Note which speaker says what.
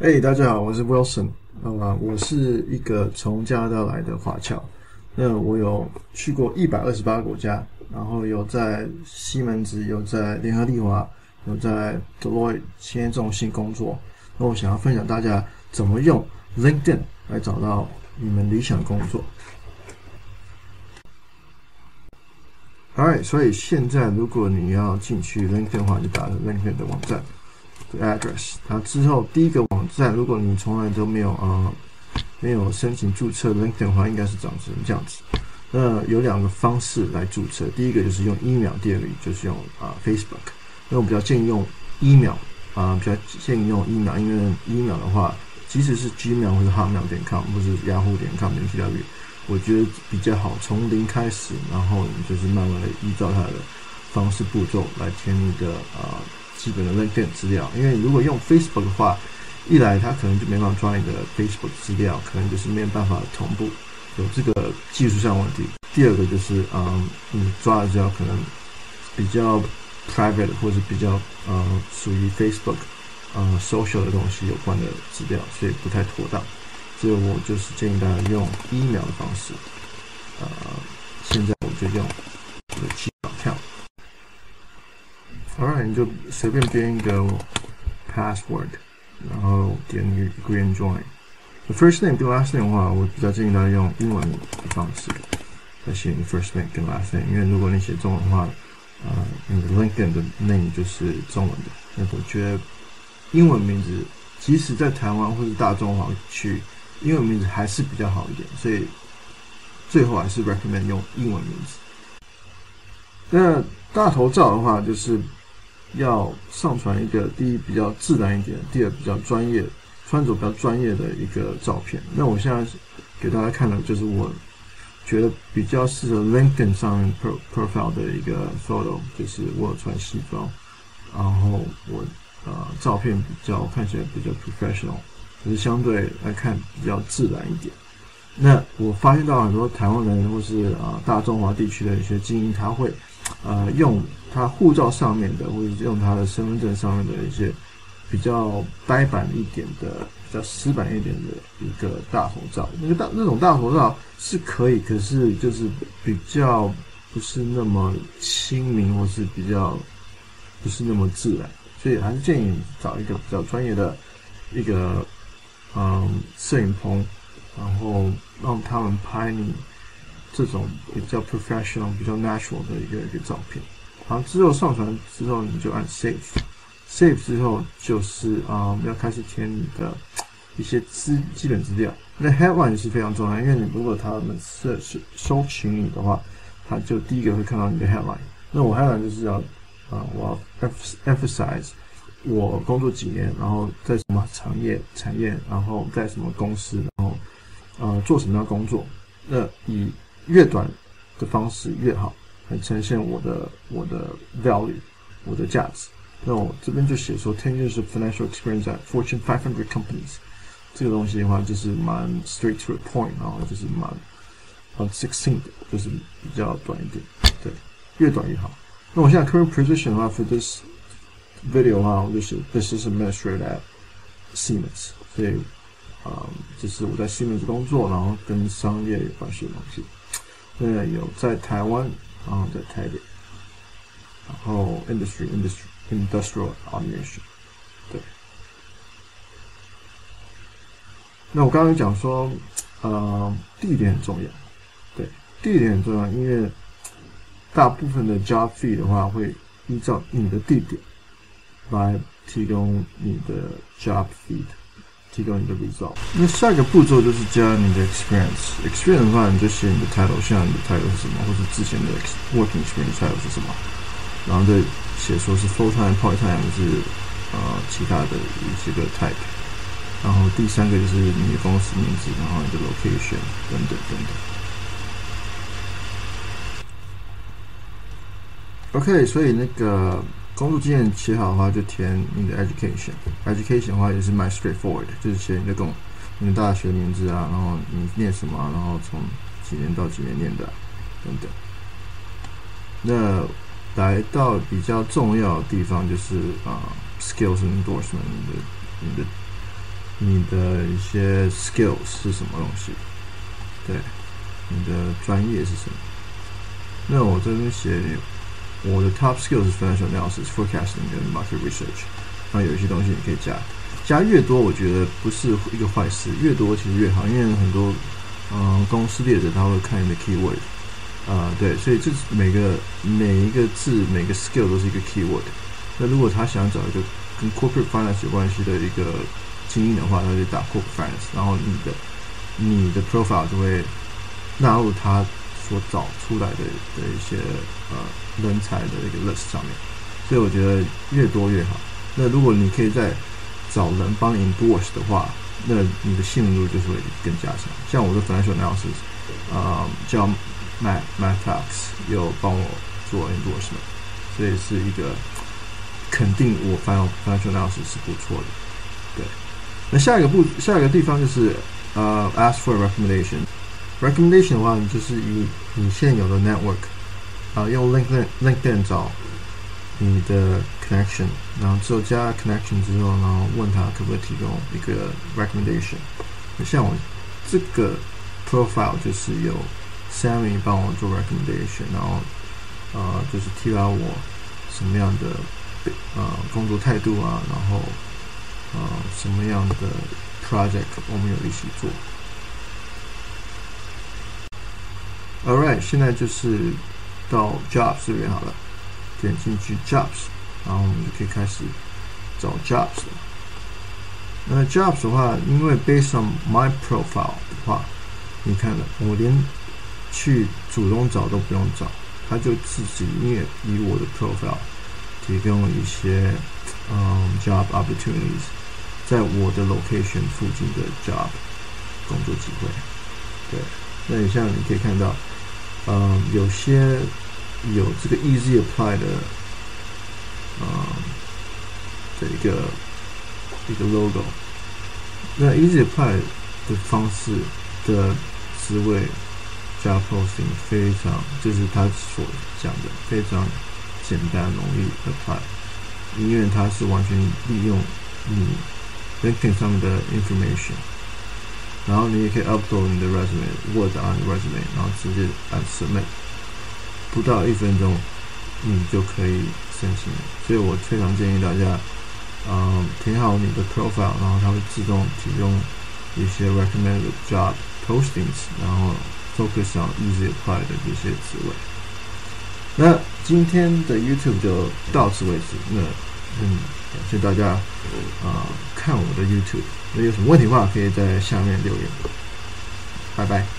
Speaker 1: 哎大家好，我是 Wilson，啊，我是一个从加拿大来的华侨。那我有去过一百二十八个国家，然后有在西门子，有在联合利华，有在 Deloitte 企业中心工作。那我想要分享大家怎么用 LinkedIn 来找到你们理想工作。Alright，所以现在如果你要进去 LinkedIn 的话，就打 LinkedIn 的网站。address，它之后第一个网站，如果你从来都没有啊、没有申请注册 LinkedIn 的话，应该是长成这样子。那有两个方式来注册，第一个就是用 email，第二个就是用啊、Facebook。那我比较建议用 email 啊、比较建议用 email，因为 email 的话，即使是 Gmail 或者 Hotmail 点 com 或者 Yahoo 点 com 点 tw，我觉得比较好，从零开始，然后你就是慢慢的依照它的方式步骤来填你的啊。基本的 LinkedIn 资料，因为如果用 Facebook 的话，一来它可能就没办法抓你的 Facebook 资料，可能就是没有办法同步，有这个技术上问题。第二个就是，嗯，你抓的资料可能比较 private 或者比较呃属于 Facebook 呃 social 的东西有关的资料，所以不太妥当。所以我就是建议大家用 email 的方式。呃，现在我就用我的。Alright，你就随便编一个 password，然后点那个 Agree and Join。The first name 跟 last name 的话，我比较建议大家用英文的方式来写你 first name 跟 last name，因为如果你写中文的话，呃，你的 LinkedIn 的 name 就是中文的。那我觉得英文名字，即使在台湾或是大中华区，英文名字还是比较好一点，所以最后还是 recommend 用英文名字。那大头照的话，就是。要上传一个第一比较自然一点，第二比较专业，穿着比较专业的一个照片。那我现在给大家看的就是我觉得比较适合 LinkedIn 上 pro profile 的一个 photo，就是我穿西装，然后我呃照片比较看起来比较 professional，就是相对来看比较自然一点。那我发现到很多台湾人或是啊、呃、大中华地区的一些精英，他会呃用。他护照上面的，或者是用他的身份证上面的一些比较呆板一点的、比较死板一点的一个大头照，那个大那种大头照是可以，可是就是比较不是那么亲民，或是比较不是那么自然，所以还是建议找一个比较专业的一个嗯摄影棚，然后让他们拍你这种比较 professional、比较 natural 的一个一个照片。好，之后上传之后，你就按 save，save 之后就是啊、嗯，要开始填你的一些资基本资料。那 headline 是非常重要，因为你如果他们是是搜寻你的话，他就第一个会看到你的 headline。那我 headline 就是要啊，我要 emphasize 我工作几年，然后在什么产业产业，然后在什么公司，然后呃做什么样工作。那以越短的方式越好。来呈现我的我的 value，我的价值。那我这边就写说，ten years of financial experience at Fortune 500 companies。这个东西的话，就是蛮 straight to the point，然后就是蛮很 succinct，就是比较短一点。对，越短越好。那我现在 current position 的话，for this video 的话，我就是 business administrator at Siemens。所以，啊、嗯，就是我在 Siemens 工作，然后跟商业有关系的东西。对有在台湾。啊在台北，然后 industry industry industrial automation，对。那我刚刚讲说，呃，地点很重要，对，地点很重要，因为大部分的 job feed 的话会依照你的地点来提供你的 job feed。提供你的 result。那下一个步骤就是加你的 experience。experience 的话，你就写你的 title，像你的 title 是什么，或者之前的 working experience title 是什么，然后再写说是 full time、part time 还是呃其他的一些个 type。然后第三个就是你的公司名字，然后你的 location 等等等等。OK，所以那个。工作经验写好的话，就填你的 education。education 的话也是蛮 straightforward，就是写你的工、你的大学名字啊，然后你念什么，然后从几年到几年念的等等。那来到比较重要的地方就是啊，skills endorsement，你的你的你的一些 skills 是什么东西，对，你的专业是什么。那我这边写我的 top skills 是 financial analysis、forecasting 跟 market research，那有一些东西你可以加，加越多我觉得不是一个坏事，越多其实越好，因为很多嗯公司猎者他会看你的 keyword。啊、对，所以这每个每一个字每个 skill 都是一个 keyword。那如果他想找一个跟 corporate finance 有关系的一个精英的话，他就打 corporate finance，然后你的你的 profile 就会纳入他所找出来的的一些呃人才的一个 list 上面。所以我觉得越多越好。那如果你可以在找人帮你 endorse 的话，那你的信任度就是会更加强。像我的 financial analysis，啊、呃，叫。Matt Mattfax 有帮我做 endorsement，所以是一个肯定我 financial analysis 是不错的。对，那下一个步，下一个地方就是呃、ask for a recommendation。Recommendation 的话，你就是以你现有的 network 啊、用 LinkedIn LinkedIn 找你的 connection，然后之后加 connection 之后，然后问他可不可以提供一个 recommendation。像我这个 profile 就是有。Sammy 帮我做 recommendation，然后呃，就是提到我什么样的呃工作态度啊，然后呃什么样的 project 我们有一起做。All right，现在就是到 jobs 这边好了，点进去 jobs，然后我们就可以开始找 jobs 了。那 jobs 的话，因为 based on my profile 的话，你看了，我连去主动找都不用找，他就自己因为以我的 profile 提供一些嗯 job opportunities，在我的 location 附近的 job 工作机会。对，那你像你可以看到，嗯，有些有这个 easy apply 的，嗯，的一个一个 logo，那 easy apply 的方式的职位。加 posting 非常，就是他所讲的非常简单容易 apply，因为它是完全利用你 LinkedIn 上的 information，然后你也可以 upload 你的 resume，Word on resume，然后直接按 submit，不到一分钟你就可以申请了。所以我非常建议大家，嗯，填好你的 profile，然后它会自动提供一些 recommended job postings，然后。Focus on easy apply 的这些职位。那今天的 YouTube 就到此为止。那嗯，感谢大家啊、呃、看我的 YouTube。那有什么问题的话，可以在下面留言。拜拜。